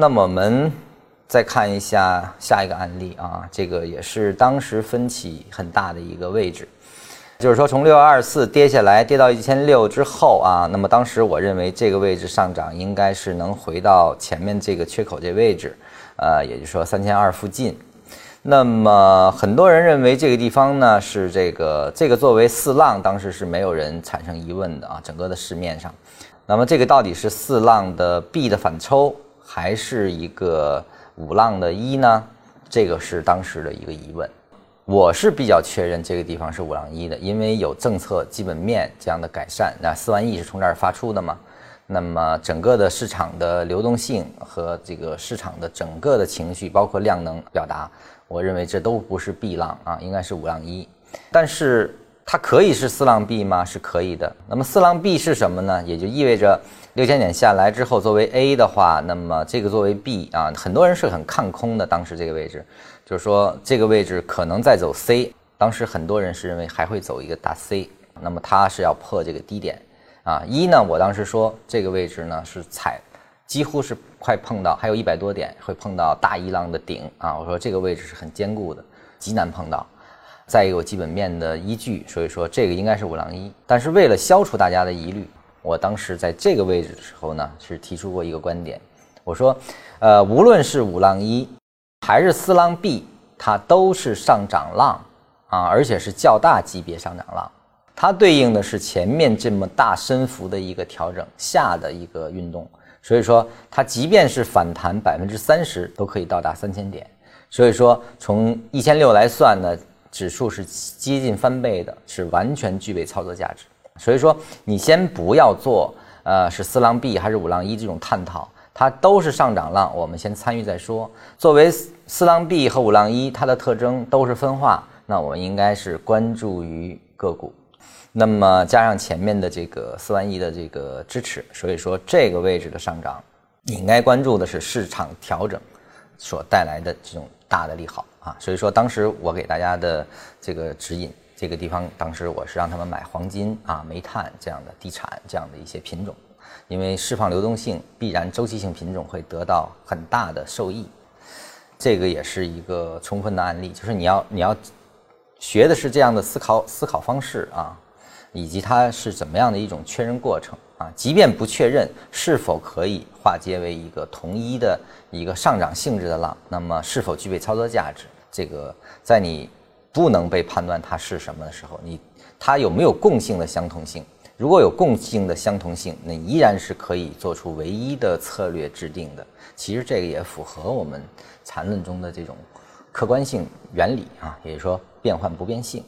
那么我们再看一下下一个案例啊，这个也是当时分歧很大的一个位置，就是说从六二四跌下来，跌到一千六之后啊，那么当时我认为这个位置上涨应该是能回到前面这个缺口这位置，呃，也就是说三千二附近。那么很多人认为这个地方呢是这个这个作为四浪，当时是没有人产生疑问的啊，整个的市面上。那么这个到底是四浪的 B 的反抽，还是一个五浪的一呢？这个是当时的一个疑问。我是比较确认这个地方是五浪一的，因为有政策基本面这样的改善。那四万亿是从这儿发出的嘛？那么整个的市场的流动性和这个市场的整个的情绪，包括量能表达，我认为这都不是 B 浪啊，应该是五浪一。但是它可以是四浪 B 吗？是可以的。那么四浪 B 是什么呢？也就意味着六千点下来之后，作为 A 的话，那么这个作为 B 啊，很多人是很看空的。当时这个位置，就是说这个位置可能再走 C。当时很多人是认为还会走一个大 C，那么它是要破这个低点。啊，一呢，我当时说这个位置呢是踩，几乎是快碰到，还有一百多点会碰到大一浪的顶啊。我说这个位置是很坚固的，极难碰到。再有基本面的依据，所以说这个应该是五浪一。但是为了消除大家的疑虑，我当时在这个位置的时候呢，是提出过一个观点，我说，呃，无论是五浪一还是四浪 B，它都是上涨浪啊，而且是较大级别上涨浪。它对应的是前面这么大升幅的一个调整下的一个运动，所以说它即便是反弹百分之三十都可以到达三千点，所以说从一千六来算呢，指数是接近翻倍的，是完全具备操作价值。所以说你先不要做，呃，是四浪 B 还是五浪一这种探讨，它都是上涨浪，我们先参与再说。作为四浪 B 和五浪一，它的特征都是分化，那我们应该是关注于个股。那么加上前面的这个四万亿的这个支持，所以说这个位置的上涨，你应该关注的是市场调整所带来的这种大的利好啊。所以说当时我给大家的这个指引，这个地方当时我是让他们买黄金啊、煤炭这样的地产这样的一些品种，因为释放流动性，必然周期性品种会得到很大的受益。这个也是一个充分的案例，就是你要你要学的是这样的思考思考方式啊。以及它是怎么样的一种确认过程啊？即便不确认是否可以化接为一个同一的一个上涨性质的浪，那么是否具备操作价值？这个在你不能被判断它是什么的时候，你它有没有共性的相同性？如果有共性的相同性，那依然是可以做出唯一的策略制定的。其实这个也符合我们缠论中的这种客观性原理啊，也就是说变换不变性。